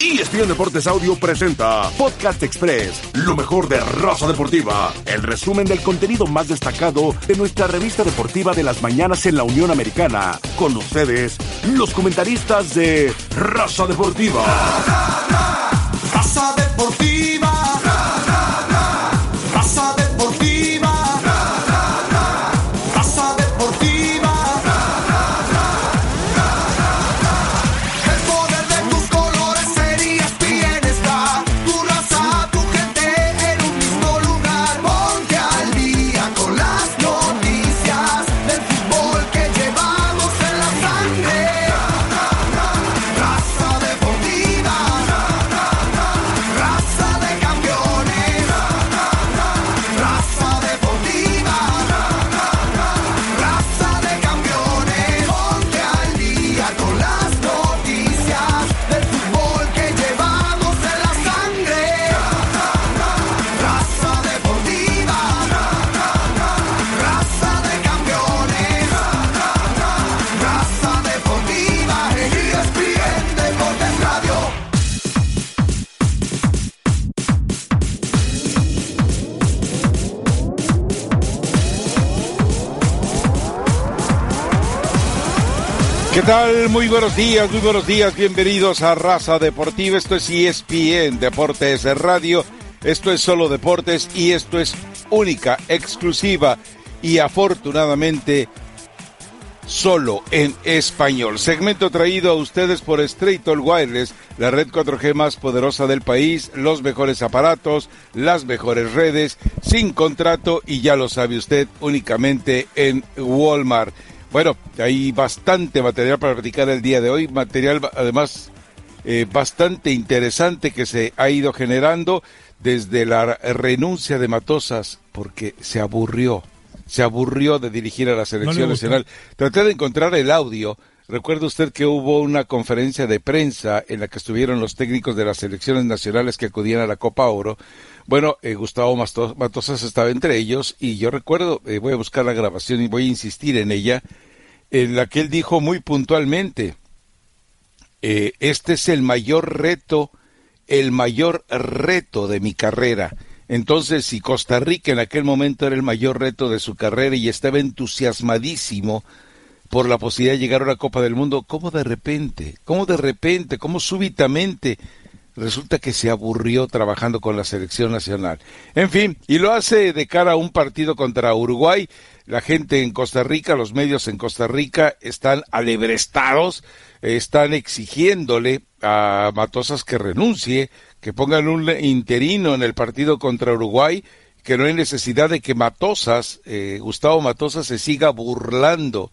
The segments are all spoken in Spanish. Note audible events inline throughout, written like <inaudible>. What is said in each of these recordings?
ESPN Deportes Audio presenta Podcast Express, lo mejor de raza deportiva. El resumen del contenido más destacado de nuestra revista deportiva de las mañanas en la Unión Americana. Con ustedes, los comentaristas de Raza Deportiva. Raza Deportiva. ¿Qué tal? Muy buenos días, muy buenos días. Bienvenidos a Raza Deportiva. Esto es ESPN Deportes de Radio. Esto es solo deportes y esto es única, exclusiva y afortunadamente solo en español. Segmento traído a ustedes por Straight All Wireless, la red 4G más poderosa del país, los mejores aparatos, las mejores redes, sin contrato y ya lo sabe usted, únicamente en Walmart. Bueno, hay bastante material para platicar el día de hoy, material además eh, bastante interesante que se ha ido generando desde la renuncia de Matosas, porque se aburrió, se aburrió de dirigir a la selección nacional. Traté de encontrar el audio. Recuerda usted que hubo una conferencia de prensa en la que estuvieron los técnicos de las selecciones nacionales que acudían a la Copa Oro. Bueno, eh, Gustavo Matosas estaba entre ellos y yo recuerdo, eh, voy a buscar la grabación y voy a insistir en ella, en la que él dijo muy puntualmente, eh, este es el mayor reto, el mayor reto de mi carrera. Entonces, si Costa Rica en aquel momento era el mayor reto de su carrera y estaba entusiasmadísimo por la posibilidad de llegar a una Copa del Mundo, ¿cómo de repente, cómo de repente, cómo súbitamente resulta que se aburrió trabajando con la selección nacional? En fin, y lo hace de cara a un partido contra Uruguay. La gente en Costa Rica, los medios en Costa Rica están alebrestados, eh, están exigiéndole a Matosas que renuncie, que pongan un interino en el partido contra Uruguay, que no hay necesidad de que Matosas, eh, Gustavo Matosas, se siga burlando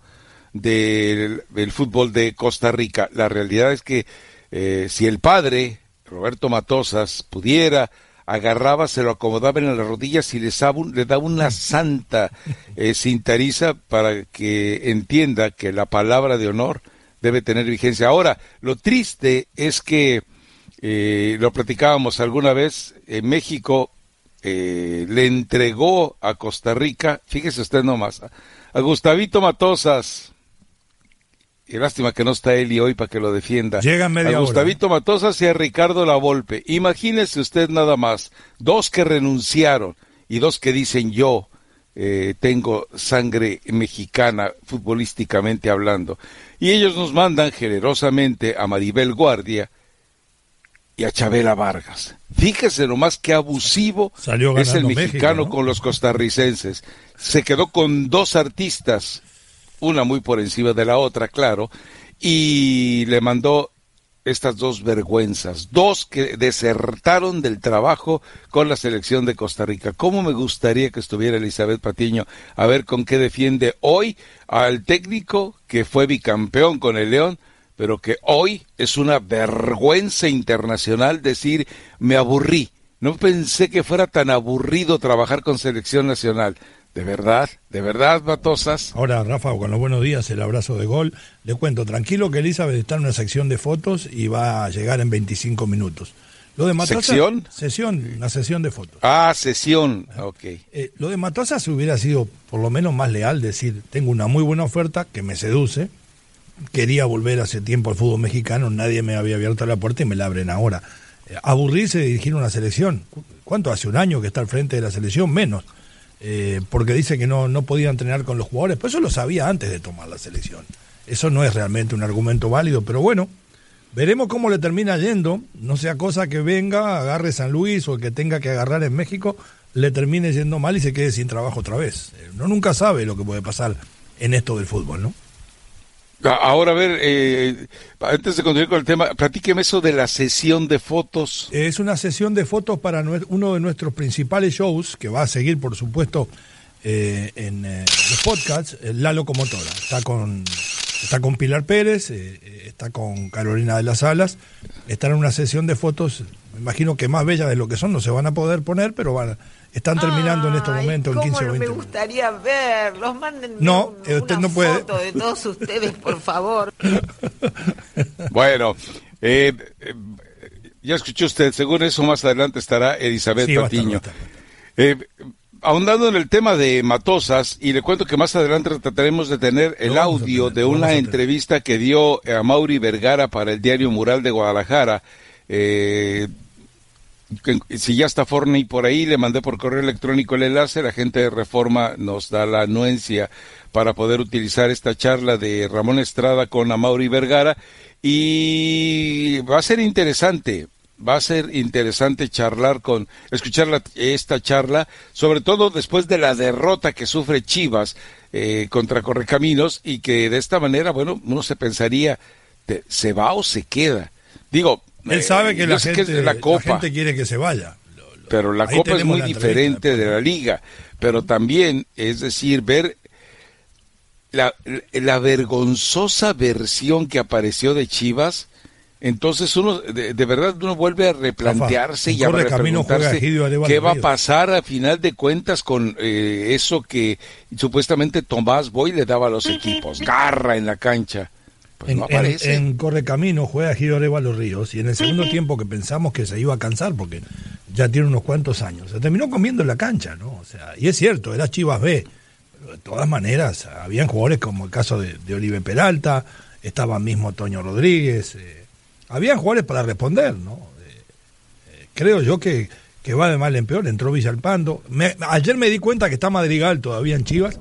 del, fútbol de Costa Rica. La realidad es que eh, si el padre, Roberto Matosas, pudiera, agarraba, se lo acomodaba en las rodillas y le, daba un- le daba una santa eh, cintariza para que entienda que la palabra de honor debe tener vigencia. Ahora, lo triste es que, eh, lo platicábamos alguna vez, en México eh, le entregó a Costa Rica, fíjese usted nomás, a Gustavito Matosas, y lástima que no está Eli hoy para que lo defienda. Llega media a hora. Gustavito Matosas y a Ricardo Lavolpe. Imagínese usted nada más, dos que renunciaron y dos que dicen yo eh, tengo sangre mexicana futbolísticamente hablando. Y ellos nos mandan generosamente a Maribel Guardia y a Chabela Vargas. Fíjese nomás qué abusivo Salió es el mexicano México, ¿no? con los costarricenses. Se quedó con dos artistas, una muy por encima de la otra, claro, y le mandó estas dos vergüenzas, dos que desertaron del trabajo con la selección de Costa Rica. ¿Cómo me gustaría que estuviera Elizabeth Patiño a ver con qué defiende hoy al técnico que fue bicampeón con el León, pero que hoy es una vergüenza internacional decir me aburrí. No pensé que fuera tan aburrido trabajar con selección nacional. De verdad, de verdad, Matosas. Ahora, Rafa, con los buenos días, el abrazo de gol. Le cuento, tranquilo que Elizabeth está en una sección de fotos y va a llegar en 25 minutos. Lo de Matosas, ¿Sección? Sesión, una sesión de fotos. Ah, sesión. Ok. Eh, lo de Matosas hubiera sido por lo menos más leal, decir, tengo una muy buena oferta que me seduce, quería volver hace tiempo al fútbol mexicano, nadie me había abierto la puerta y me la abren ahora. Eh, aburrirse de dirigir una selección. ¿Cuánto hace un año que está al frente de la selección? Menos. Eh, porque dice que no, no podía entrenar con los jugadores. Pues eso lo sabía antes de tomar la selección. Eso no es realmente un argumento válido, pero bueno, veremos cómo le termina yendo. No sea cosa que venga, agarre San Luis o que tenga que agarrar en México, le termine yendo mal y se quede sin trabajo otra vez. Eh, Uno nunca sabe lo que puede pasar en esto del fútbol, ¿no? Ahora, a ver, eh, antes de continuar con el tema, platíqueme eso de la sesión de fotos. Es una sesión de fotos para uno de nuestros principales shows, que va a seguir, por supuesto, eh, en eh, los podcasts, La Locomotora. Está con, está con Pilar Pérez, eh, eh, está con Carolina de las Alas. Están en una sesión de fotos, me imagino que más bellas de lo que son, no se van a poder poner, pero van, están terminando en estos momentos, en cómo 15 o 20 me gustaría verlos. Mándenme No, un- eh, usted una no puede. foto de todos ustedes, por favor. <laughs> Bueno, eh, eh, ya escuchó usted, según eso más adelante estará Elizabeth Sí, Patiño. Eh, ahondando en el tema de Matosas, y le cuento que más adelante trataremos de tener el audio tener, de una entrevista que dio a Mauri Vergara para el diario Mural de Guadalajara. Eh, si ya está Forney por ahí, le mandé por correo electrónico el enlace, la gente de Reforma nos da la anuencia para poder utilizar esta charla de Ramón Estrada con Amaury Vergara y va a ser interesante, va a ser interesante charlar con, escuchar la- esta charla, sobre todo después de la derrota que sufre Chivas eh, contra Correcaminos y que de esta manera, bueno, uno se pensaría, ¿se va o se queda? Digo, Él sabe que, la gente, la Copa, gente quiere que se vaya. Pero la ahí Copa es muy diferente de la Liga. Pero también, es decir, ver la, la vergonzosa versión que apareció de Chivas, entonces uno, de, de verdad, uno vuelve a replantearse y a Correcamino juega preguntarse Egidio Arevalo qué va a pasar a final de cuentas con eh, eso que supuestamente Tomás Boy le daba a los equipos, garra en la cancha. Pues en, no en- aparece. en Correcamino juega Giro Arevalo Ríos y en el segundo tiempo que pensamos que se iba a cansar porque ya tiene unos cuantos años, se terminó comiendo en la cancha, ¿no? O sea, y es cierto, era Chivas B, pero de todas maneras, habían jugadores como el caso de, de Olive Peralta, estaba mismo Toño Rodríguez, eh, habían jugadores para responder, ¿no? Eh, eh, creo yo que, que va de mal en peor, entró Villalpando. Me- ayer me di cuenta que está Madrigal todavía en Chivas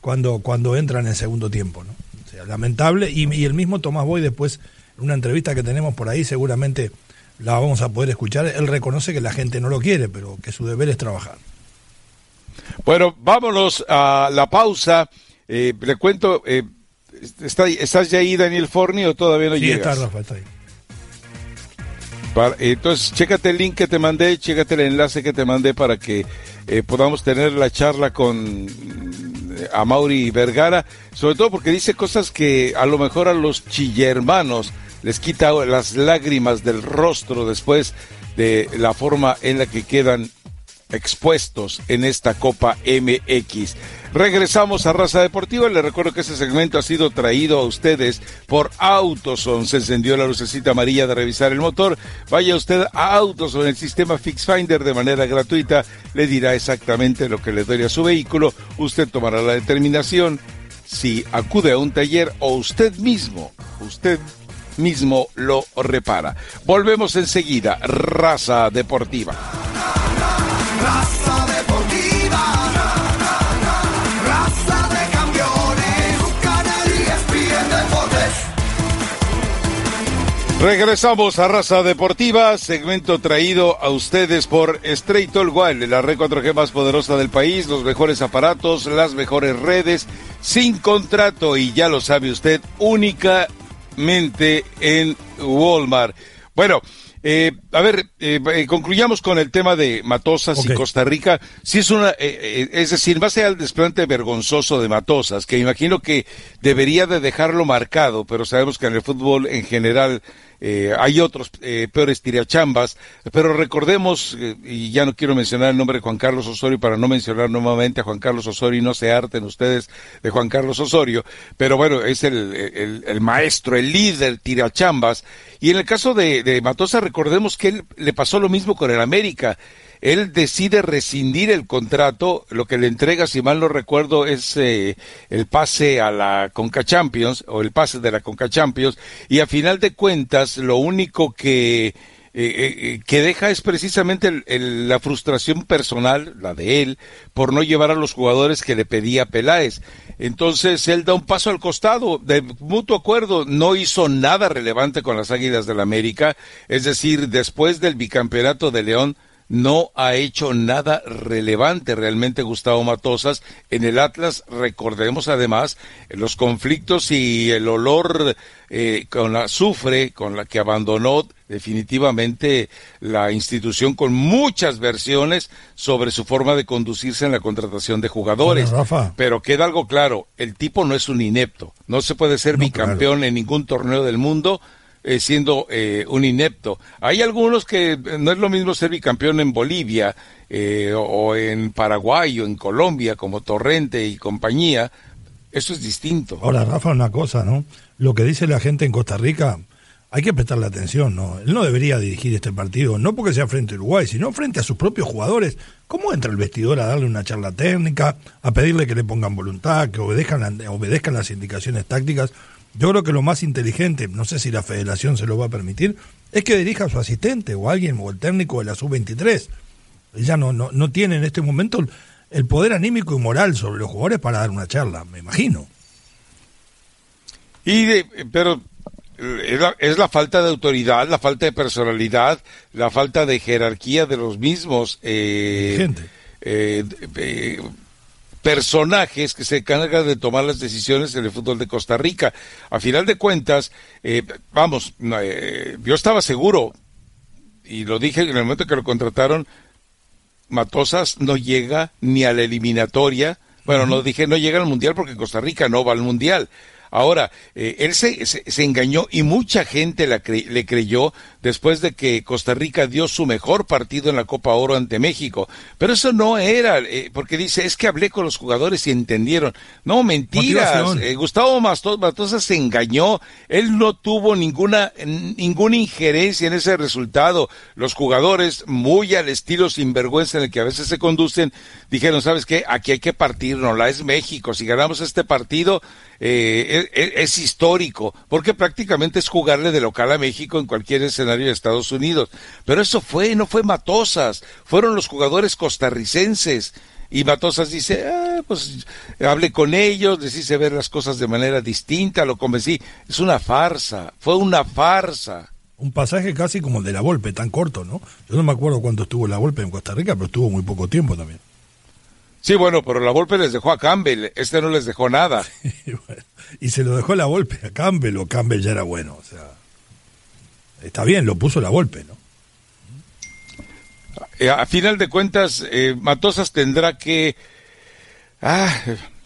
cuando, cuando entran en segundo tiempo, ¿no? Lamentable. Y, y el mismo Tomás Boy después, en una entrevista que tenemos por ahí, seguramente la vamos a poder escuchar. Él reconoce que la gente no lo quiere, pero que su deber es trabajar. Bueno, vámonos a la pausa. Eh, le cuento, eh, está, ¿estás ya ahí, Daniel Forni, o todavía no sí, llegas? está Rafa, está ahí. Para- entonces, chécate el link que te mandé, chécate el enlace que te mandé para que eh, podamos tener la charla con eh, Amaury Vergara, sobre todo porque dice cosas que a lo mejor a los chillermanos les quita las lágrimas del rostro después de la forma en la que quedan expuestos en esta Copa MX. Regresamos a Raza Deportiva. Les recuerdo que este segmento ha sido traído a ustedes por Autoson. Se encendió la lucecita amarilla de revisar el motor. Vaya usted a Autoson, el sistema Fix Finder de manera gratuita. Le dirá exactamente lo que le duele a su vehículo. Usted tomará la determinación si acude a un taller o usted mismo, usted mismo lo repara. Volvemos enseguida. Raza Deportiva. Raza deportiva, raza de campeones, Canal ESPN Deportes. Regresamos a Raza Deportiva, segmento traído a ustedes por Straight All Wild, la red 4G más poderosa del país, los mejores aparatos, las mejores redes, sin contrato y ya lo sabe usted, únicamente en Walmart. Bueno, eh, a ver, eh, eh, concluyamos con el tema de Matosas y. Costa Rica. Si es una, eh, eh, es decir, más allá del desplante vergonzoso de Matosas, que imagino que debería de dejarlo marcado, pero sabemos que en el fútbol en general eh, hay otros eh, peores tiriachambas, pero recordemos, eh, y ya no quiero mencionar el nombre de Juan Carlos Osorio para no mencionar nuevamente a Juan Carlos Osorio y no se harten ustedes de Juan Carlos Osorio, pero bueno, es el, el, el maestro, el líder tirachambas, y en el caso de, de Matosa recordemos que él le pasó lo mismo con el América, él decide rescindir el contrato, lo que le entrega, si mal no recuerdo, es eh, el pase a la Conca Champions, o el pase de la Conca Champions, y a final de cuentas, lo único que, eh, eh, que deja es precisamente el- la frustración personal, la de él, por no llevar a los jugadores que le pedía Peláez. Entonces él da un paso al costado, de mutuo acuerdo, no hizo nada relevante con las Águilas del América, es decir, después del bicampeonato de León, no ha hecho nada relevante realmente Gustavo Matosas. En el Atlas, recordemos además los conflictos y el olor eh, con la azufre con la que abandonó definitivamente la institución con muchas versiones sobre su forma de conducirse en la contratación de jugadores. Bueno. Pero queda algo claro, el tipo no es un inepto, no se puede ser No, bicampeón en ningún torneo del mundo eh, siendo eh, un inepto. Hay algunos que eh, no es lo mismo ser bicampeón en Bolivia eh, o, en Paraguay o en Colombia como Torrente y compañía. Eso es distinto. Ahora, Rafa, una cosa, ¿no? Lo que dice la gente en Costa Rica, hay que prestarle atención, ¿no? Él no debería dirigir este partido, no porque sea frente a Uruguay, sino frente a sus propios jugadores. ¿Cómo entra el vestidor a darle una charla técnica, a pedirle que le pongan voluntad, que obedezcan, obedezcan las indicaciones tácticas? Yo creo que lo más inteligente, no sé si la federación se lo va a permitir, es que dirija a su asistente o alguien, o el técnico de la sub-23. Ella no, no, no tiene en este momento el- poder anímico y moral sobre los jugadores para dar una charla, me imagino. Y de, pero eh, es la, es la falta de autoridad, la falta de personalidad, la falta de jerarquía de los mismos eh, Gente. eh, eh, personajes que se encargan de tomar las decisiones en el fútbol de Costa Rica. A final de cuentas, eh, vamos, eh, yo estaba seguro, y lo dije en el momento que lo contrataron, Matosas no llega ni a la eliminatoria. Bueno, no dije no llega al mundial porque Costa Rica no va al mundial. Ahora, eh, él se, se, se engañó y mucha gente la cre- le creyó después de que Costa Rica dio su mejor partido en la Copa Oro ante México. Pero eso no era, eh, porque dice, es que hablé con los jugadores y entendieron. No, mentiras. Eh, Gustavo Matosas se engañó. Él no tuvo ninguna, ninguna injerencia en ese resultado. Los jugadores, muy al estilo sinvergüenza en el que a veces se conducen, dijeron, ¿sabes qué? Aquí hay que partirnos, la es México. Si ganamos este partido, eh, es, histórico, porque prácticamente es jugarle de local a México en cualquier escenario de Estados Unidos. Pero eso fue, no fue Matosas, fueron los jugadores costarricenses. Y Matosas dice, ah, pues hablé con ellos, les hice ver las cosas de manera distinta, lo convencí. Es una farsa, fue una farsa. Un pasaje casi como el de la Volpe, tan corto, ¿no? Yo no me acuerdo cuánto estuvo la Volpe en Costa Rica, pero estuvo muy poco tiempo también. Sí, bueno, pero la golpe les dejó a Campbell, este no les dejó nada. <laughs> y, bueno, y se lo dejó la Volpe a Campbell, o Campbell ya era bueno, o sea. Está bien, lo puso la Volpe, ¿no? Eh, a final de cuentas, eh, Matosas tendrá que ah,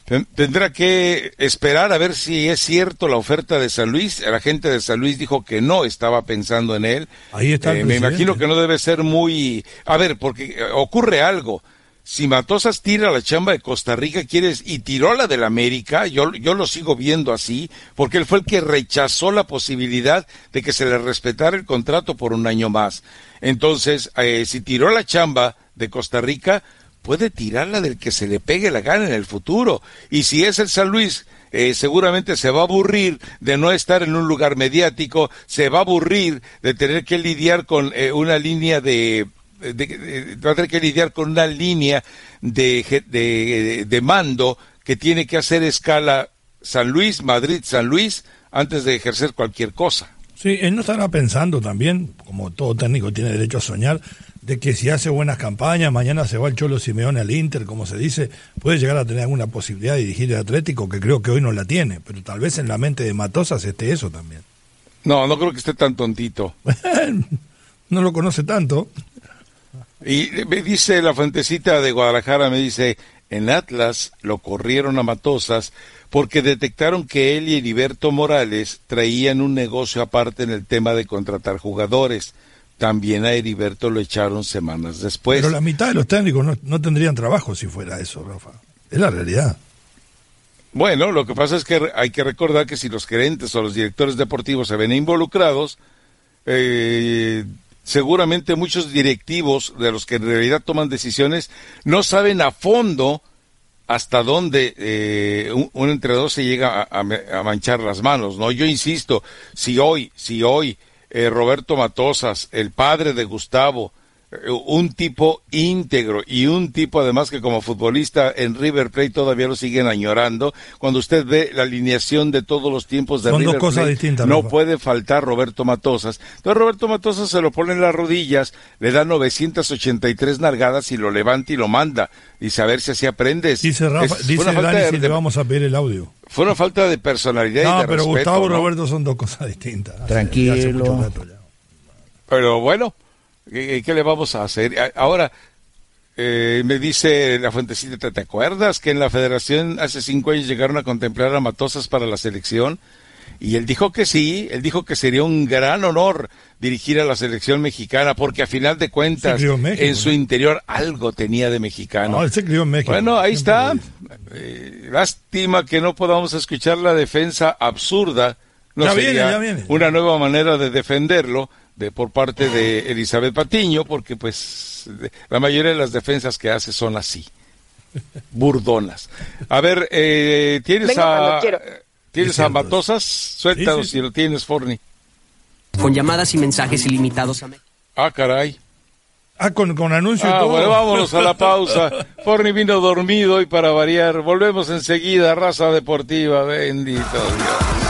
ten- tendrá que esperar a ver si es cierto la oferta de San Luis. La gente de San Luis dijo que no estaba pensando en él. Ahí está el Eh, me imagino que no debe ser muy... A ver, porque eh, ocurre algo. Si Matosas tira la chamba de Costa Rica quieres y tiró la del América, yo, yo lo sigo viendo así, porque él fue el que rechazó la posibilidad de que se le respetara el contrato por un año más. Entonces, eh, si tiró la chamba de Costa Rica, puede tirarla del que se le pegue la gana en el futuro. Y si es el San Luis, eh, seguramente se va a aburrir de no estar en un lugar mediático, se va a aburrir de tener que lidiar con eh, una línea de, de, de- va a tener que lidiar con una línea de, de mando que tiene que hacer escala San Luis, Madrid, San Luis, antes de ejercer cualquier cosa. Sí, él no estará pensando también, como todo técnico tiene derecho a soñar, de que si hace buenas campañas, mañana se va el Cholo Simeone al Inter, como se dice, puede llegar a tener alguna posibilidad de dirigir el Atlético, que creo que hoy no la tiene, pero tal vez en la mente de Matosas esté eso también. No, no creo que esté tan tontito. <laughs> no lo conoce tanto. Y me dice la fuentecita de Guadalajara, me dice, en Atlas lo corrieron a Matosas porque detectaron que él y Heriberto Morales traían un negocio aparte en el tema de contratar jugadores. También a Heriberto lo echaron semanas después. Pero la mitad de los técnicos no, no tendrían trabajo si fuera eso, Rafa. Es la realidad. Bueno, lo que pasa es que hay que recordar que si los gerentes o los directores deportivos se ven involucrados, eh, seguramente muchos directivos de los que en realidad toman decisiones no saben a fondo hasta dónde eh, un, un, entrenador se llega a, manchar las manos, ¿no? Yo insisto, si hoy, si hoy eh, Roberto Matosas, el padre de Gustavo, un tipo íntegro y un tipo además que como futbolista en River Plate todavía lo siguen añorando. Cuando usted ve la alineación de todos los tiempos de Son River dos cosas Plate, distintas, no Rafa. puede faltar Roberto Matosas. Entonces Roberto Matosas se lo pone en las rodillas, le da 983 nalgadas y lo levanta y lo manda. Dice a ver si así aprendes. Dice Rafa, Es dice Dani de- si le vamos a pedir el audio. Fue una falta de personalidad y No, de pero respeto, Gustavo y ¿no? Roberto son dos cosas distintas. Hace- Tranquilo. hace mucho rato ya. Pero bueno, ¿qué, qué le vamos a hacer? Ahora, eh, me dice la fuentecita, ¿te, acuerdas que en la federación hace cinco años llegaron a contemplar a Matosas para la selección? Y él dijo que sí, él dijo que sería un gran honor dirigir a la selección mexicana, porque a final de cuentas, en su interior algo tenía de mexicano. No, México. Bueno, ahí está. Eh, lástima que no podamos escuchar la defensa absurda. No Ya viene, ya viene. una nueva manera de defenderlo de por parte de Elizabeth Patiño, porque pues la mayoría de las defensas que hace son así, burdonas. A ver, eh, tienes Venga, a tienes Es a. Matosas, suéltalo Sí, si lo tienes, Forni. con llamadas y mensajes ilimitados a México. Ah, caray. Ah, con, con anuncio y Ah, todo. bueno, vámonos a la <laughs> pausa. Forni vino dormido y para variar, volvemos enseguida, raza deportiva, bendito Dios.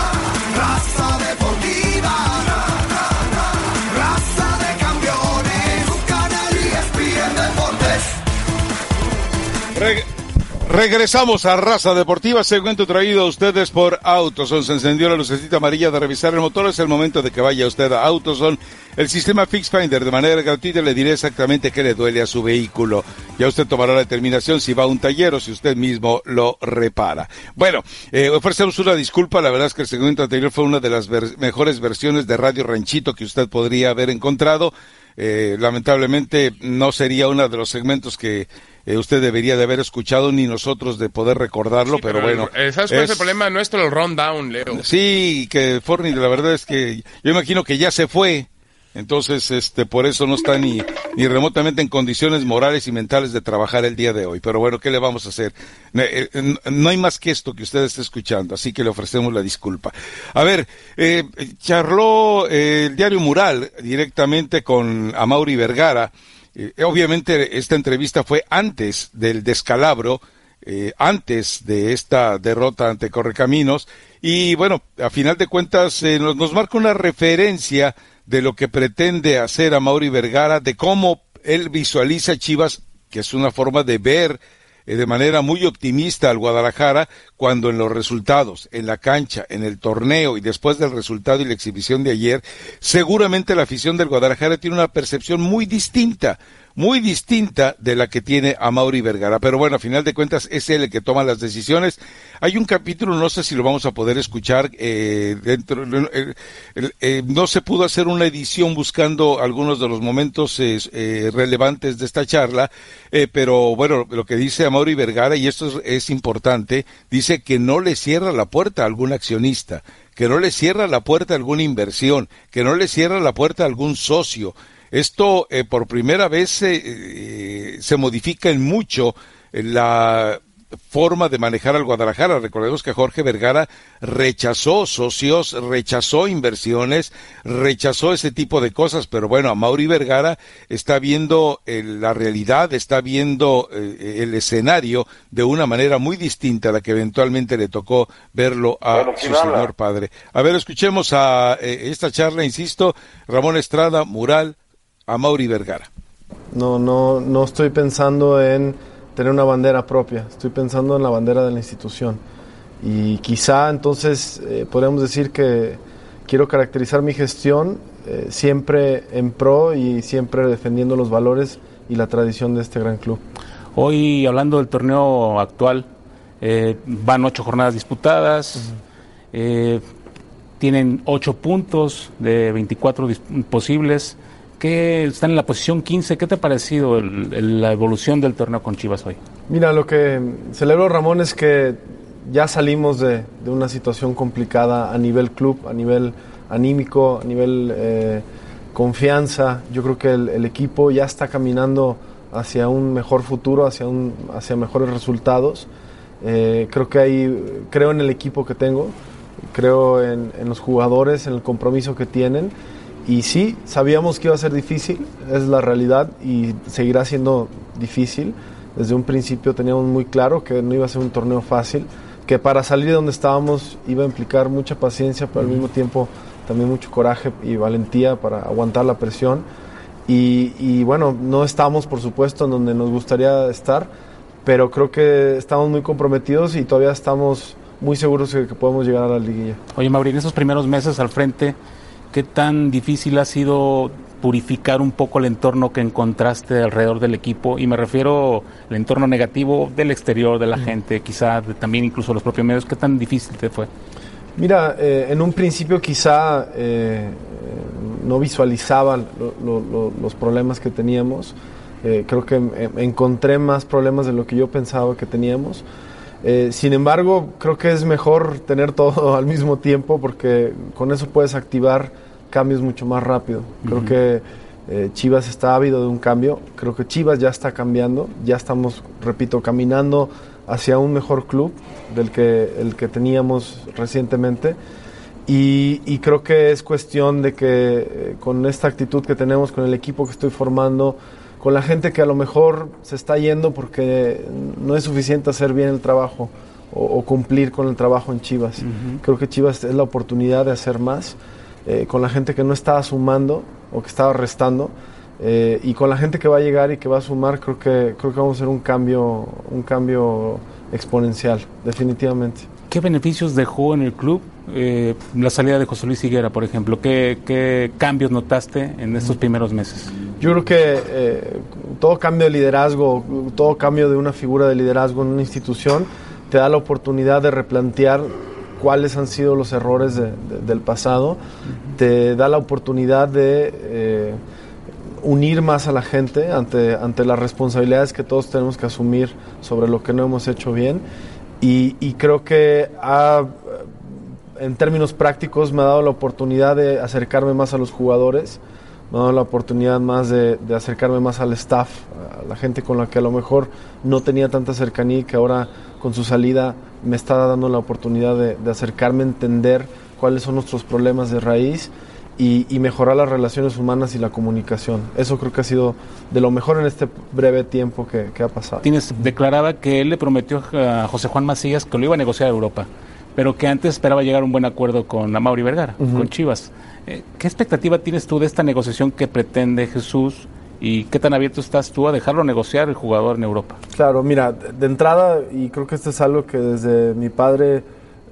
Reg- regresamos a Raza Deportiva, segmento traído a ustedes por Autoson. Se encendió la lucecita amarilla de revisar el motor. Es el momento de que vaya usted a Autoson. El sistema Fix Finder de manera gratuita le diré exactamente qué le duele a su vehículo. Ya usted tomará la determinación si va a un taller o si usted mismo lo repara. Bueno, eh, ofrecemos una disculpa. La verdad es que el segmento anterior fue una de las ver- mejores versiones de Radio Ranchito que usted podría haber encontrado. Eh, lamentablemente no sería uno de los segmentos que eh, usted debería de haber escuchado ni nosotros de poder recordarlo, Sí, pero, bueno. el- ¿Sabes cuál es... el problema nuestro? El rundown, Leo. Sí, que Forni, la verdad es que yo imagino que ya se fue. Entonces, este, por eso no está ni, ni remotamente en condiciones morales y mentales de trabajar el día de hoy. Pero bueno, ¿qué le vamos a hacer? Eh, No hay más que esto que usted esté escuchando, así que le ofrecemos la disculpa. A ver, eh, charló eh, el diario Mural directamente con Amaury Vergara. Eh, obviamente esta entrevista fue antes del descalabro eh, antes de esta derrota ante Correcaminos. Y bueno, a final de cuentas eh, nos, nos marca una referencia de lo que pretende hacer a Mauri Vergara, de cómo él visualiza a Chivas, que es una forma de ver de manera muy optimista al Guadalajara cuando en los resultados, en la cancha, en el torneo y después del resultado y la exhibición de ayer, seguramente la afición del Guadalajara tiene una percepción muy distinta, muy distinta de la que tiene a Mauri Vergara. Pero bueno, a final de cuentas es él el que toma las decisiones. Hay un capítulo, no sé si lo vamos a poder escuchar, eh, dentro, eh, eh, no se pudo hacer una edición buscando algunos de los momentos eh, relevantes de esta charla, pero bueno, lo que dice Mauri Vergara, y esto es, es importante, dice que no le cierra la puerta a algún accionista, que no le cierra la puerta a alguna inversión, que no le cierra la puerta a algún socio. Esto eh, por primera vez eh, eh, se modifica en mucho eh, la forma de manejar al Guadalajara. Recordemos que Jorge Vergara rechazó socios, rechazó inversiones, rechazó ese tipo de cosas, pero bueno, a Mauri Vergara está viendo eh, la realidad, está viendo eh, el escenario de una manera muy distinta a la que eventualmente le tocó verlo a su señor padre. A ver, escuchemos a eh, esta charla, insisto, Ramón Estrada, Mural, a Mauri Vergara. No, no, no estoy pensando en tener una bandera propia, estoy pensando en la bandera de la institución. Y quizá entonces eh, podríamos decir que quiero caracterizar mi gestión eh, siempre en pro y siempre defendiendo los valores y la tradición de este gran club. Hoy, hablando del torneo actual, eh, van ocho jornadas disputadas, eh, tienen ocho puntos de 24 dis- posibles, que están en la posición 15. ¿Qué te ha parecido el- el- la evolución del torneo con Chivas hoy? Mira, lo que celebro, Ramón, es que ya salimos de, de una situación complicada a nivel club, a nivel anímico, a nivel eh, confianza. Yo creo que el, el equipo ya está caminando hacia un mejor futuro, hacia, un, hacia mejores resultados. Eh, creo que hay, creo en el equipo que tengo, creo en, en los jugadores, en el compromiso que tienen. Y sí, sabíamos que iba a ser difícil, es la realidad y seguirá siendo difícil. Desde un principio teníamos muy claro que no iba a ser un torneo fácil, que para salir de donde estábamos iba a implicar mucha paciencia, pero al mismo tiempo también mucho coraje y valentía para aguantar la presión. Y, y bueno, no estamos por supuesto en donde nos gustaría estar, pero creo que estamos muy comprometidos y todavía estamos muy seguros de que podemos llegar a la liguilla. Oye, Mauri, en esos primeros meses al frente, ¿qué tan difícil ha sido purificar un poco el entorno que encontraste alrededor del equipo? Y me refiero al entorno negativo del exterior, de la gente, quizá de- también incluso los propios medios. ¿Qué tan difícil te fue? Mira, eh, en un principio quizá eh, eh, no visualizaba lo- lo- lo- los problemas que teníamos. Eh, creo que em- encontré más problemas de lo que yo pensaba que teníamos. Eh, sin embargo, creo que es mejor tener todo <laughs> al mismo tiempo porque con eso puedes activar cambios mucho más rápido. Creo Ujú. que eh, Chivas está ávido de un cambio. Creo que Chivas ya está cambiando. Ya estamos, repito, caminando hacia un mejor club del que el que teníamos recientemente. Y, y creo que es cuestión de que eh, con esta actitud que tenemos, con el equipo que estoy formando, con la gente que a lo mejor se está yendo porque no es suficiente hacer bien el trabajo o, o cumplir con el trabajo en Chivas. Creo que Chivas es la oportunidad de hacer más eh, con la gente que no estaba sumando o que estaba restando. eh, y con la gente que va a llegar y que va a sumar, creo que, creo que vamos a hacer un cambio, un cambio exponencial, definitivamente. ¿Qué beneficios dejó en el club eh, la salida de José Luis Higuera, por ejemplo? ¿Qué, qué cambios notaste en estos primeros meses? Yo creo que eh, todo cambio de liderazgo, todo cambio de una figura de liderazgo en una institución te da la oportunidad de replantear cuáles han sido los errores de- de- del pasado, te da la oportunidad de eh, unir más a la gente ante, ante las responsabilidades que todos tenemos que asumir sobre lo que no hemos hecho bien. Y, y creo que ha, en términos prácticos me ha dado la oportunidad de acercarme más a los jugadores, me ha dado la oportunidad más de, de acercarme más al staff, a la gente con la que a lo mejor no tenía tanta cercanía y que ahora con su salida me está dando la oportunidad de, de acercarme a entender cuáles son nuestros problemas de raíz y, y mejorar las relaciones humanas y la comunicación. Eso creo que ha sido de lo mejor en este breve tiempo que, que ha pasado. Tienes declaraba que él le prometió a José Juan Macías que lo iba a negociar a Europa, pero que antes esperaba llegar a un buen acuerdo con Amaury Vergara, con Chivas. Eh, ¿Qué expectativa tienes tú de esta negociación que pretende Jesús y qué tan abierto estás tú a dejarlo negociar el jugador en Europa? Claro, mira, de entrada, y creo que esto es algo que desde mi padre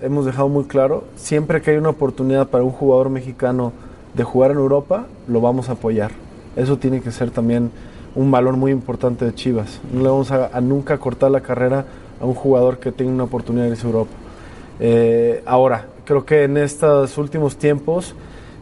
hemos dejado muy claro, siempre que hay una oportunidad para un jugador mexicano de jugar en Europa, lo vamos a apoyar. Eso tiene que ser también un valor muy importante de Chivas. No le vamos a, a nunca cortar la carrera a un jugador que tenga una oportunidad de irse a Europa. Eh, ahora, creo que en estos últimos tiempos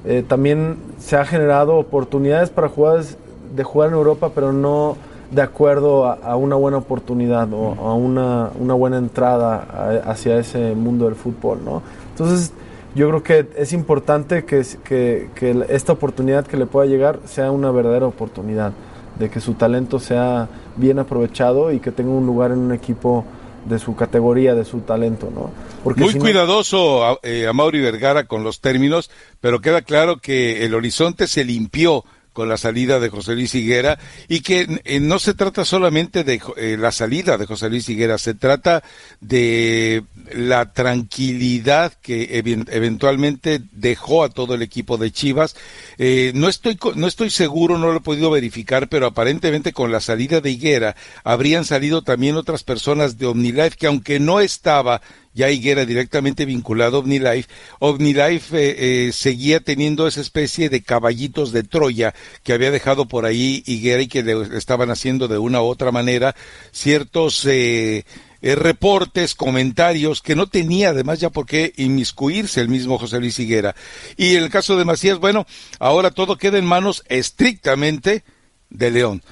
eh, también se ha generado oportunidades para jugadores de jugar en Europa, pero no de acuerdo a, a una buena oportunidad o a una, una buena entrada a- hacia ese mundo del fútbol, ¿no? Entonces, yo creo que es importante que, que, que esta oportunidad que le pueda llegar sea una verdadera oportunidad, de que su talento sea bien aprovechado y que tenga un lugar en un equipo de su categoría, de su talento, ¿no? Porque Muy si no- cuidadoso a, eh, a Mauri Vergara con los términos, pero queda claro que el horizonte se limpió la salida de José Luis Higuera y que eh, no se trata solamente de eh, la salida de José Luis Higuera, se trata de la tranquilidad que even- eventualmente dejó a todo el equipo de Chivas. Eh, no estoy no estoy seguro, no lo he podido verificar, pero aparentemente con la salida de Higuera habrían salido también otras personas de OmniLife que aunque no estaba ya Higuera directamente vinculado a OmniLife, OmniLife eh, eh, seguía teniendo esa especie de caballitos de Troya que había dejado por ahí Higuera y que le estaban haciendo de una u otra manera ciertos eh, eh, reportes, comentarios, que no tenía además ya por qué inmiscuirse el mismo José Luis Higuera. Y en el caso de Macías, bueno, ahora todo queda en manos estrictamente de León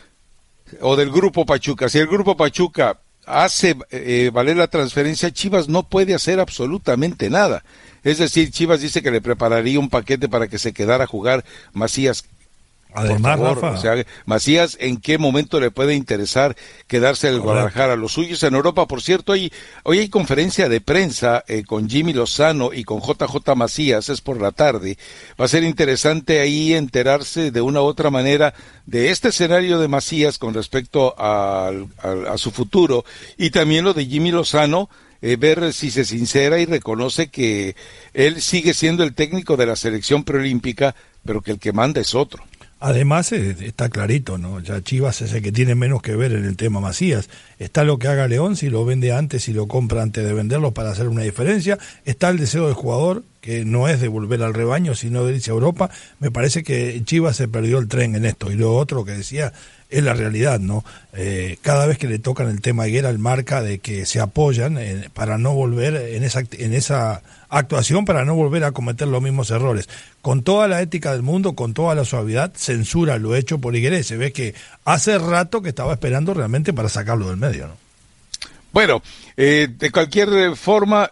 o del Grupo Pachuca. Si el Grupo Pachuca hace eh, valer la transferencia, Chivas no puede hacer absolutamente nada. Es decir, Chivas dice que le prepararía un paquete para que se quedara a jugar Macías. Además, Por favor, Rafa, o sea, Macías, ¿en qué momento le puede interesar quedarse en el. Guadalajara? Los suyos en Europa, por cierto, hoy, hoy hay conferencia de prensa eh, con Jimmy Lozano y con JJ Macías, es por la tarde. Va a ser interesante ahí enterarse de una u otra manera de este escenario de Macías con respecto al- al- a su futuro y también lo de Jimmy Lozano, eh, ver si se sincera y reconoce que él sigue siendo el técnico de la selección preolímpica, pero que el que manda es otro. Además, eh, está clarito, ¿no? Ya Chivas es el que tiene menos que ver en el tema Macías. Está lo que haga León, si lo vende antes, si lo compra antes de venderlo para hacer una diferencia. Está el deseo del jugador, que no es de volver al rebaño, sino de irse a Europa. Me parece que Chivas se perdió el tren en esto. Y lo otro que decía es la realidad, ¿no? Eh, cada vez que le tocan el tema Higuera, el marca de que se apoyan eh, para no volver en esa, en esa actuación, para no volver a cometer los mismos errores. Con toda la ética del mundo, con toda la suavidad, censura lo hecho por Higuera se ve que hace rato que estaba esperando realmente para sacarlo del medio, ¿no? Bueno, eh, de cualquier forma,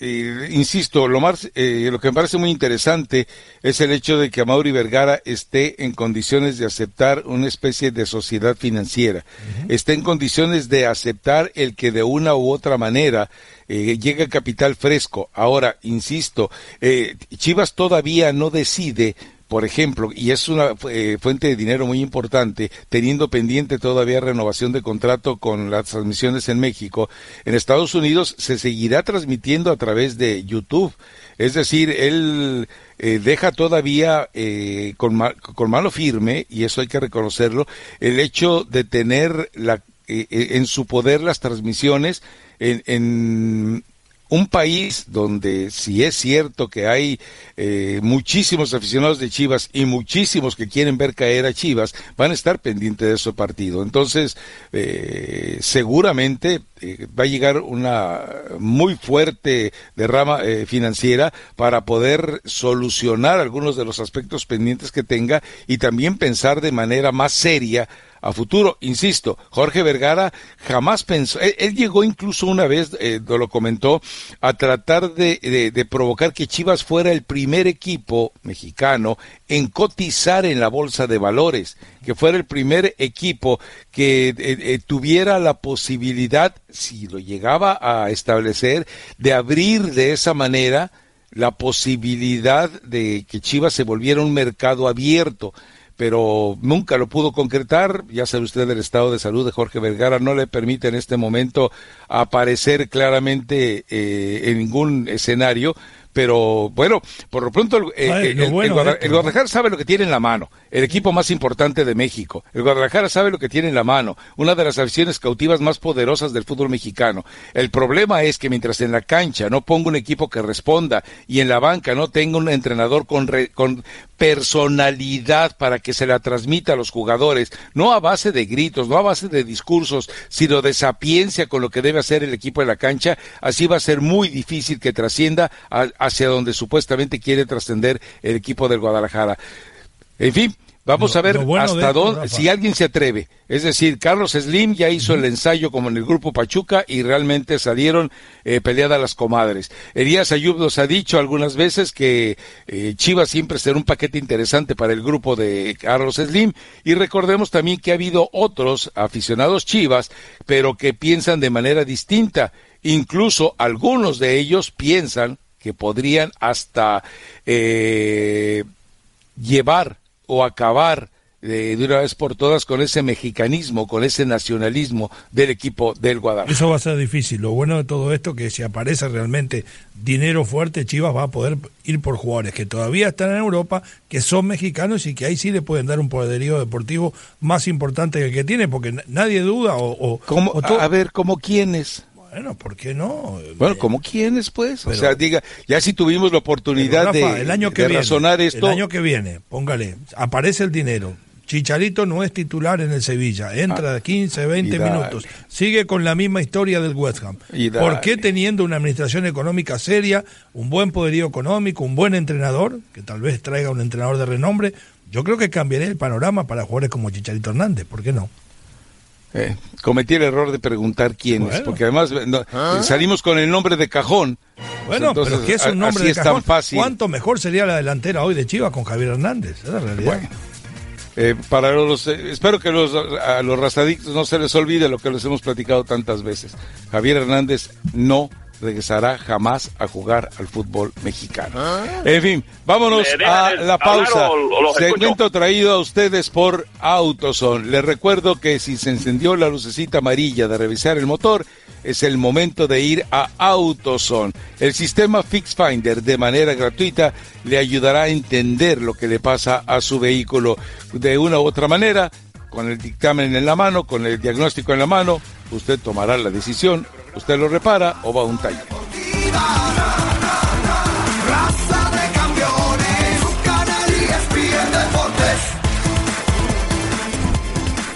eh, insisto, lo, más, eh, lo que me parece muy interesante es el hecho de que Amaury Vergara esté en condiciones de aceptar una especie de sociedad financiera, esté en condiciones de aceptar el que de una u otra manera eh, llegue capital fresco. Ahora, insisto, eh, Chivas todavía no decide por ejemplo, y es una eh, fuente de dinero muy importante, teniendo pendiente todavía renovación de contrato con las transmisiones en México, en Estados Unidos se seguirá transmitiendo a través de YouTube. Es decir, él eh, deja todavía eh, con, ma- mano firme, y eso hay que reconocerlo, el hecho de tener la, eh, eh, en su poder las transmisiones en, en un país donde si es cierto que hay eh, muchísimos aficionados de Chivas y muchísimos que quieren ver caer a Chivas, van a estar pendientes de ese partido. Entonces, eh, seguramente eh, va a llegar una muy fuerte derrama eh, financiera para poder solucionar algunos de los aspectos pendientes que tenga y también pensar de manera más seria a futuro. Insisto, Jorge Vergara jamás pensó, él, llegó incluso una vez, eh, lo comentó, a tratar de provocar que Chivas fuera el primer equipo mexicano en cotizar en la bolsa de valores, que fuera el primer equipo que eh, eh, tuviera la posibilidad, si lo llegaba a establecer, de abrir de esa manera la posibilidad de que Chivas se volviera un mercado abierto pero nunca lo pudo concretar. Ya sabe usted el estado de salud de Jorge Vergara no le permite en este momento aparecer claramente eh, en ningún escenario. Pero bueno, por lo pronto el, eh, lo el- bueno el. Guadalajara sabe lo que tiene en la mano, el equipo más importante de México. El Guadalajara sabe lo que tiene en la mano, una de las aficiones cautivas más poderosas del fútbol mexicano. El problema es que mientras en la cancha no ponga un equipo que responda y en la banca no tenga un entrenador con, re- con personalidad para que se la transmita a los jugadores, no a base de gritos, no a base de discursos, sino de sapiencia con lo que debe hacer el equipo en la cancha, así va a ser muy difícil que trascienda a- hacia donde supuestamente quiere trascender el equipo del Guadalajara. En fin, vamos a ver lo bueno de hasta esto, dónde, Rafa. si alguien se atreve. Es decir, Carlos Slim ya hizo el ensayo como en el grupo Pachuca y realmente salieron eh, peleadas las comadres. Elías Ayub nos ha dicho algunas veces que eh, Chivas siempre será un paquete interesante para el grupo de Carlos Slim y recordemos también que ha habido otros aficionados Chivas, pero que piensan de manera distinta. Incluso algunos de ellos piensan que podrían hasta eh, llevar o acabar eh, de una vez por todas con ese mexicanismo, con ese nacionalismo del equipo del Guadalajara. Eso va a ser difícil. Lo bueno de todo esto que si aparece realmente dinero fuerte, Chivas va a poder ir por jugadores que todavía están en Europa, que son mexicanos y que ahí sí le pueden dar un poderío deportivo más importante que el que tiene, porque na- nadie duda o... o- ¿Cómo- o to- a ver, ¿como quiénes? Bueno, ¿por qué no? Bueno, ¿cómo quiénes, pues? o sea, diga, ya si tuvimos la oportunidad Rafa, de, el año que de viene, razonar esto. El año que viene, póngale, aparece el dinero. Chicharito no es titular en el Sevilla, entra 15, 20 y dale. minutos, sigue con la misma historia del West Ham. ¿Por qué teniendo una administración económica seria, un buen poderío económico, un buen entrenador, que tal vez traiga un entrenador de renombre, yo creo que cambiaría el panorama para jugadores como Chicharito Hernández, ¿por qué no? Eh, cometí el error de preguntar quiénes, Bueno. porque además eh, no, salimos con el nombre de cajón. Bueno, Entonces, pero que es un nombre así de es tan cajón. fácil. ¿Cuánto mejor sería la delantera hoy de Chivas con Javier Hernández? Es la realidad. Bueno. Eh, para los, eh, espero que los, a los rastadictos no se les olvide lo que les hemos platicado tantas veces. Javier Hernández no regresará jamás a jugar al fútbol mexicano. En fin, vámonos ¿Me dejan a la pausa. o- o los Segmento traído a ustedes por Autoson. Les recuerdo que si se encendió la lucecita amarilla de revisar el motor, es el momento de ir a Autoson. El sistema Fix Finder de manera gratuita le ayudará a entender lo que le pasa a su vehículo de una u otra manera. Con el dictamen en la mano, con el diagnóstico en la mano, usted tomará la decisión, usted lo repara o va a un taller.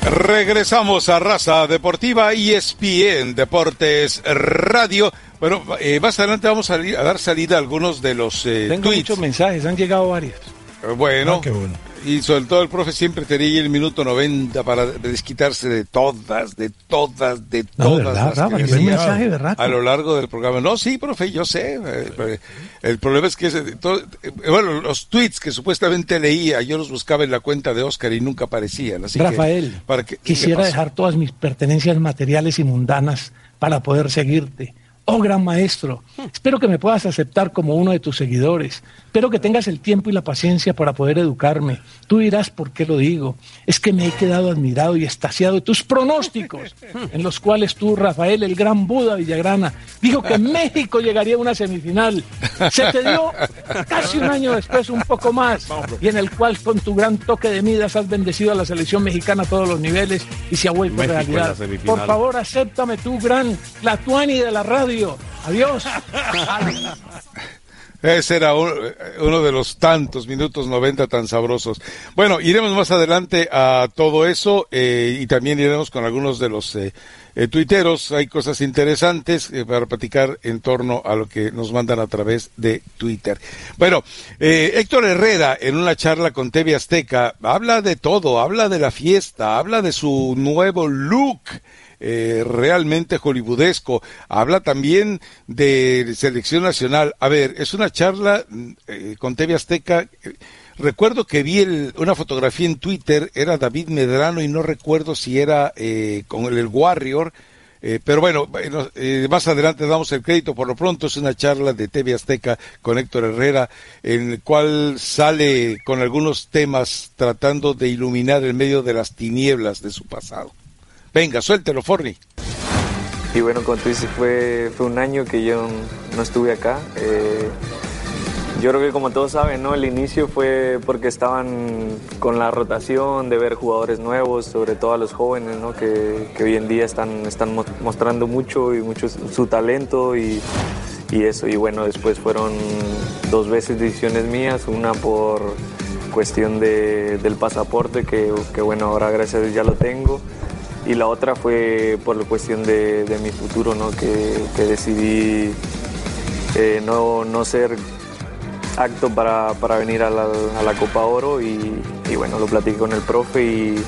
Regresamos a Raza Deportiva y ESPN Deportes Radio. Bueno, eh, más adelante vamos a, a dar salida a algunos de los eh, Tengo tweets. muchos mensajes, han llegado varios. Eh, Bueno, Ah, qué bueno. Y sobre todo el profe siempre tenía el minuto 90 para desquitarse de todas, de todas, de todas ¿verdad, las que mensaje de rato. a lo largo del programa. No, sí, profe, yo sé. eh, El problema es que, todo- eh, bueno, los tweets que supuestamente leía, yo los buscaba en la cuenta de Oscar y nunca aparecían. Así que, Rafael, para que, ¿qué quisiera dejar todas mis pertenencias materiales y mundanas para poder seguirte. Oh, gran maestro, espero que me puedas aceptar como uno de tus seguidores. Espero que tengas el tiempo y la paciencia para poder educarme. Tú dirás por qué lo digo. Es que me he quedado admirado y estasiado de tus pronósticos, <laughs> en los cuales tú, Rafael, el gran Buda Villagrana, dijo que <laughs> México llegaría a una semifinal. Se te dio casi un año después, un poco más, y en el cual con tu gran toque de Midas has bendecido a la selección mexicana a todos los niveles y se ha vuelto México realidad. Por favor, acéptame tú, gran Latuani de la radio. Adiós. <laughs> Ese era un- uno de los tantos minutos 90 tan sabrosos. Bueno, iremos más adelante a todo eso eh, y también iremos con algunos de los eh, eh, tuiteros. Hay cosas interesantes eh, para platicar en torno a lo que nos mandan a través de Twitter. Bueno, eh, Héctor Herrera en una charla con TV Azteca habla de todo, habla de la fiesta, habla de su nuevo look eh, realmente hollywoodesco. Habla también de selección nacional. A ver, es una charla eh, con TV Azteca. Recuerdo que vi el- una fotografía en Twitter, era David Medrano y no recuerdo si era eh, con el, Warrior. Eh, pero bueno, bueno, eh, más adelante damos el crédito. Por lo pronto es una charla de TV Azteca con Héctor Herrera, en el cual sale con algunos temas tratando de iluminar el medio de las tinieblas de su pasado. Venga, suéltelo, Forni. Y bueno, como tú dices, fue, fue un año que yo no estuve acá. Eh, yo creo que como todos saben, ¿no? El inicio fue porque estaban con la rotación de ver jugadores nuevos, sobre todo a los jóvenes, ¿no? Que, hoy en día están, están mo- mostrando mucho y mucho su talento y, y eso. Y bueno, después fueron dos veces decisiones mías, una por cuestión de- del pasaporte, que, que bueno, ahora gracias a Dios ya lo tengo. Y la otra fue por la cuestión de, de mi futuro, ¿no? que, que decidí eh, no, no ser acto para, para venir a la, a la Copa Oro y, y bueno, lo platiqué con el profe y,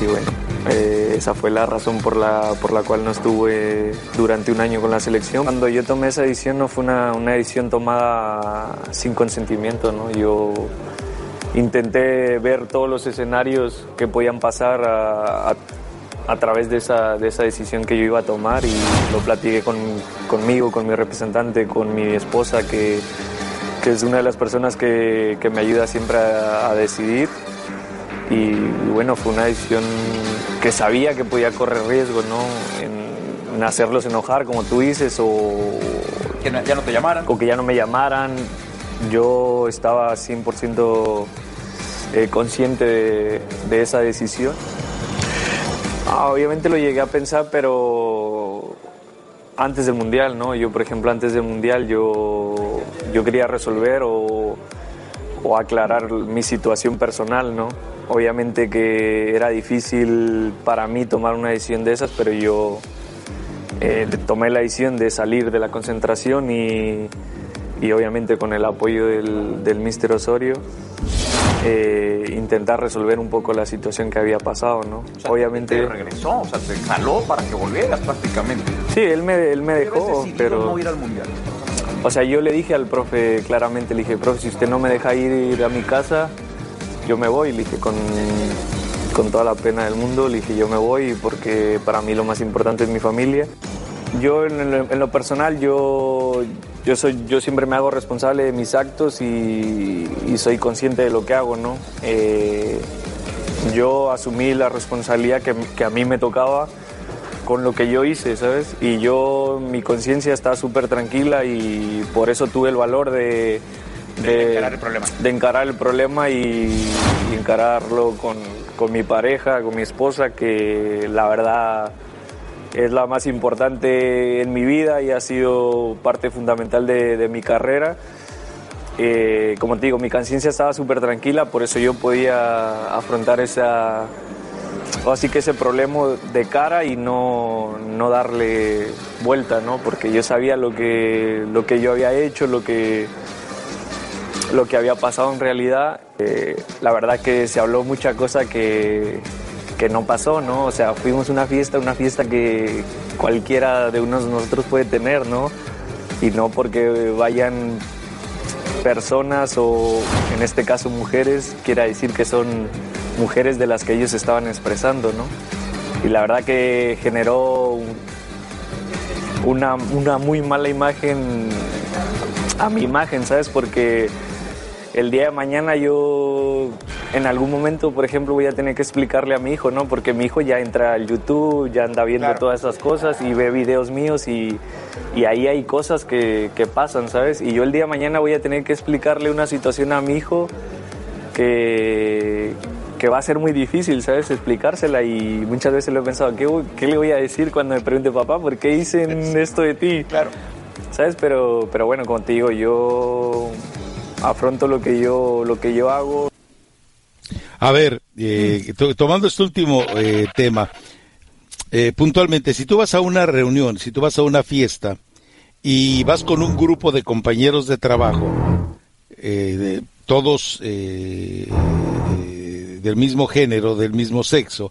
y bueno, eh, esa fue la razón por la, por la cual no estuve durante un año con la selección. Cuando yo tomé esa decisión no fue una, una decisión tomada sin consentimiento, ¿no? Yo intenté ver todos los escenarios que podían pasar a, a- a través de esa, de esa decisión que yo iba a tomar y lo platiqué con, conmigo, con mi representante, con mi esposa, que, que es una de las personas que, que me ayuda siempre a, a decidir. Y, y bueno, fue una decisión que sabía que podía correr riesgo, ¿no? En, en hacerlos enojar, como tú dices, o... Que no- ya no te llamaran. O que ya no me llamaran. Yo estaba 100% eh, consciente de, de esa decisión. Ah, obviamente lo llegué a pensar, pero antes del mundial, ¿no? Yo, por ejemplo, antes del mundial yo, yo quería resolver o, aclarar mi situación personal, ¿no? Obviamente que era difícil para mí tomar una decisión de esas, pero yo eh, tomé la decisión de salir de la concentración y, y obviamente con el apoyo del, del Mister Osorio eh, intentar resolver un poco la situación que había pasado, ¿no? obviamente... Te regresó, o sea, te jaló para que volvieras prácticamente. Sí, él me, él me dejó, pero... no ir al mundial. O sea, yo le dije al profe claramente, le dije, profe, si usted no me deja ir a mi casa, yo me voy, le dije con, con toda la pena del mundo, le dije, yo me voy porque para mí lo más importante es mi familia. Yo en lo, en lo personal, yo, yo, soy, yo siempre me hago responsable de mis actos y, y soy consciente de lo que hago, ¿no? Eh, yo asumí la responsabilidad que, que a mí me tocaba con lo que yo hice, ¿sabes? Y yo, mi conciencia está súper tranquila y por eso tuve el valor de, De encarar el problema. de encarar el problema y, y encararlo con, con mi pareja, con mi esposa, que la verdad es la más importante en mi vida y ha sido parte fundamental de, de mi carrera. Eh, como te digo, mi conciencia estaba súper tranquila, por eso yo podía afrontar esa, así que ese problema de cara y no, no darle vuelta, ¿no? Porque yo sabía lo que, lo que yo había hecho, lo que, lo que había pasado en realidad. Eh, la verdad que se habló mucha cosa que, que no pasó, ¿no? O sea, fuimos una fiesta, una fiesta que cualquiera de unos de nosotros puede tener, ¿no? Y no porque vayan personas o en este caso mujeres, quiera decir que son mujeres de las que ellos estaban expresando, ¿no? Y la verdad que generó un- una, una muy mala imagen a mi imagen, ¿sabes? Porque el día de mañana yo en algún momento, por ejemplo, voy a tener que explicarle a mi hijo, ¿no? Porque mi hijo ya entra al YouTube, ya anda viendo todas esas cosas y ve videos míos y, y ahí hay cosas que, que pasan, ¿sabes? Y yo el día de mañana voy a tener que explicarle una situación a mi hijo que, que va a ser muy difícil, ¿sabes? Explicársela y muchas veces lo he pensado, ¿qué, qué le voy a decir cuando me pregunte papá, ¿por qué dicen esto de ti? Claro. ¿Sabes? Pero, pero bueno, como te digo, yo afronto lo que yo, lo que yo hago. A ver, eh, to- tomando este último eh, tema, eh, puntualmente, si tú vas a una reunión, si tú vas a una fiesta y vas con un grupo de compañeros de trabajo, eh, de- todos eh, del mismo género, del mismo sexo,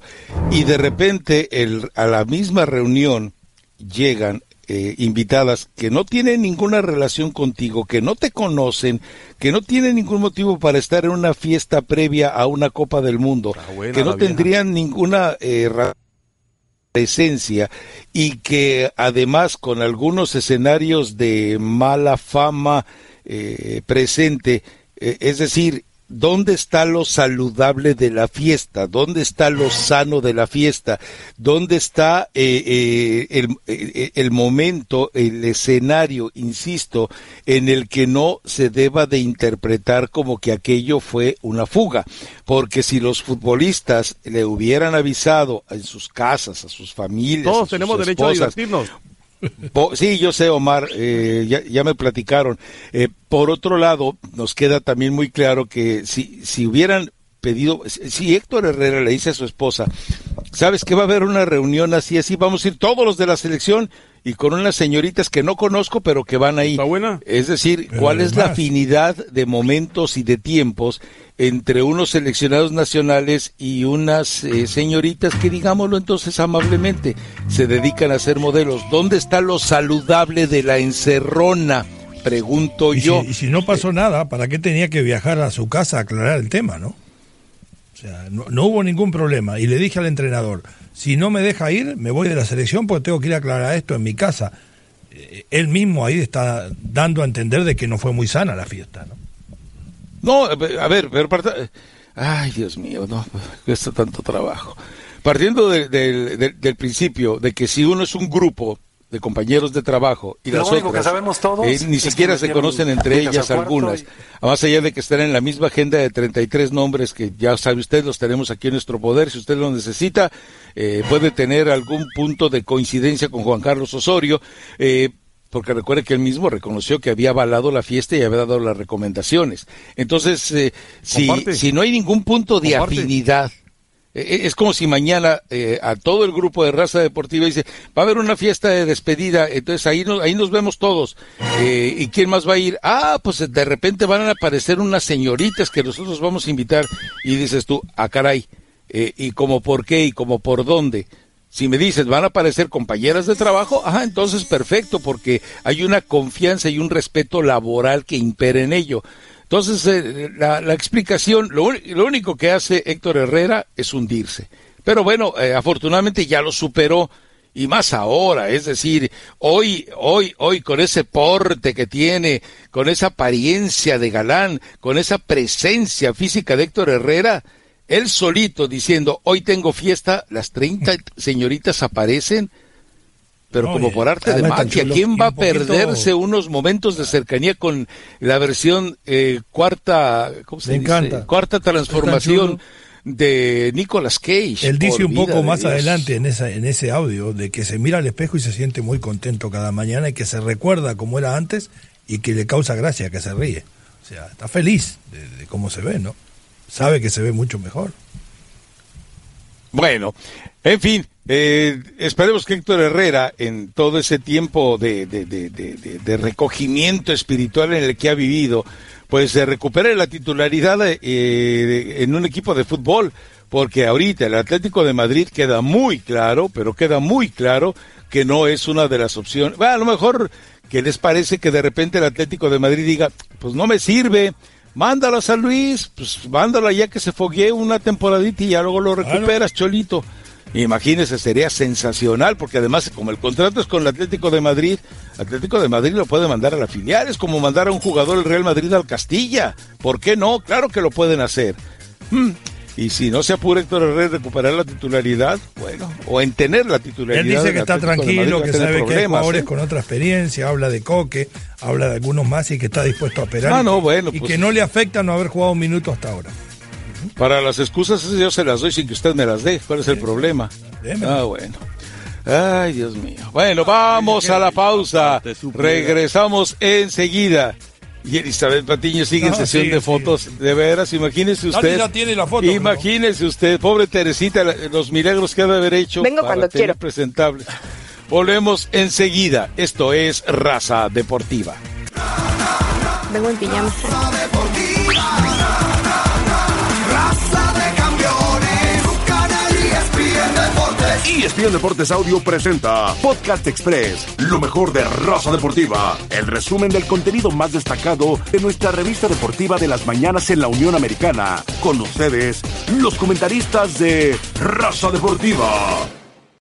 y de repente el- a la misma reunión llegan eh, invitadas que no tienen ninguna relación contigo, que no te conocen, que no tienen ningún motivo para estar en una fiesta previa a una Copa del Mundo, buena que no vieja. tendrían ninguna eh, presencia y que además con algunos escenarios de mala fama eh, presente, eh, es decir, ¿dónde está lo saludable de la fiesta? ¿Dónde está lo sano de la fiesta? ¿Dónde está eh, eh, el, eh, el momento, el escenario, insisto, en el que no se deba de interpretar como que aquello fue una fuga? Porque si los futbolistas le hubieran avisado en sus casas, a sus familias, a Todos sus tenemos derecho a divertirnos. Sí, yo sé, Omar, eh, ya, ya me platicaron. Eh, por otro lado, nos queda también muy claro que si, si hubieran pedido, si si Héctor Herrera le dice a su esposa, sabes que va a haber una reunión así, así, vamos a ir todos los de la selección y con unas señoritas que no conozco, pero que van ahí. Es decir, Pero ¿cuál es la afinidad de momentos y de tiempos entre unos seleccionados nacionales y unas eh, señoritas que, digámoslo entonces amablemente, se dedican a ser modelos? ¿Dónde está lo saludable de la encerrona? Pregunto Y yo. si, y si no pasó nada, ¿para qué tenía que viajar a su casa a aclarar el tema, no? O sea, no, no hubo ningún problema. Y le dije al entrenador, si no me deja ir, me voy de la selección porque tengo que ir a aclarar esto en mi casa. Eh, Él mismo ahí está dando a entender de que no fue muy sana la fiesta, ¿no? No, a ver, pero parta- Ay, Dios mío, no, cuesta tanto trabajo. Partiendo de- del- del- del principio de que si uno es un grupo de compañeros de trabajo y Lo las único que otras sabemos todos eh, ni que siquiera se conocen entre ellas algunas. y- Más allá de que están en la misma agenda de 33 nombres que ya sabe usted, los tenemos aquí en nuestro poder. Si usted lo necesita, eh, puede tener algún punto de coincidencia con Juan Carlos Osorio. Eh, porque recuerde que él mismo reconoció que había avalado la fiesta y había dado las recomendaciones. Entonces, eh, si, si no hay ningún punto de Comparte. afinidad, es como si mañana eh, a todo el grupo de raza deportiva dice, va a haber una fiesta de despedida, entonces ahí nos, ahí nos vemos todos. Eh, ¿Y quién más va a ir? Ah, pues de repente van a aparecer unas señoritas que nosotros vamos a invitar. Y dices tú, ah, caray, eh, ¿y como por qué? ¿Y como por dónde? Si me dices, van a aparecer compañeras de trabajo, ajá, entonces perfecto, porque hay una confianza y un respeto laboral que impera en ello. Entonces, eh, la, la explicación, lo, lo único que hace Héctor Herrera es hundirse. Pero bueno, eh, afortunadamente ya lo superó y más ahora, es decir, hoy, hoy, hoy con ese porte que tiene, con esa apariencia de galán, con esa presencia física de Héctor Herrera, él solito diciendo, hoy tengo fiesta, las 30 señoritas aparecen, pero No, como por arte de magia, chulo. ¿quién va a poquito- perderse unos momentos de cercanía con la versión eh, cuarta, ¿cómo se Me dice? encanta. Cuarta transformación de Nicolas Cage. Él dice un poco más Dios. adelante en, esa, en ese audio de que se mira al espejo y se siente muy contento cada mañana y que se recuerda como era antes y que le causa gracia que se ríe. O sea, está feliz de, de cómo se ve, ¿no? Sabe que se ve mucho mejor. Bueno, en fin, eh, esperemos que Héctor Herrera, en todo ese tiempo de, de- de- de- de- de recogimiento espiritual en el que ha vivido, pues se recupere la titularidad eh, en un equipo de fútbol, porque ahorita el Atlético de Madrid queda muy claro, pero queda muy claro que no es una de las opciones. Bueno, a lo mejor que les parece que de repente el Atlético de Madrid diga, pues no me sirve, mándalo a San Luis, pues mándalo ya que se foguee una temporadita y ya luego lo recuperas, Cholito. Imagínese, sería sensacional, porque además, como el contrato es con el Atlético de Madrid, Atlético de Madrid lo puede mandar a la filial, es como mandar a un jugador del Real Madrid al Castilla. ¿Por qué no? Claro que lo pueden hacer. Hmm, Y si no se apura Héctor Herrera recuperar la titularidad, bueno, o en tener la titularidad. Él dice que está Madrid, tranquilo, a que sabe que hay jugadores ¿eh? con otra experiencia, habla de Coque, habla de algunos más y que está dispuesto a operar. Ah, y no, bueno, Y pues- que no le afecta no haber jugado un minuto hasta ahora. Para las excusas yo se las doy sin que usted me las dé. ¿Cuál es el problema? Ah, bueno. Ay, Dios mío. Bueno, vamos a la pausa. Regresamos enseguida. Y Elizabeth Patiño sigue en sesión sigue, de fotos. De veras, imagínese usted. ya tiene la foto, Imagínese usted, pobre Teresita, los milagros que ha de haber hecho. Vengo para cuando tener quiero. presentables. Volvemos enseguida. Esto es Raza Deportiva. Vengo en pijama. ESPN Deportes Audio presenta Podcast Express, lo mejor de Raza Deportiva, el resumen del contenido más destacado de nuestra revista deportiva de las mañanas en la Unión Americana. Con ustedes, los comentaristas de Raza Deportiva.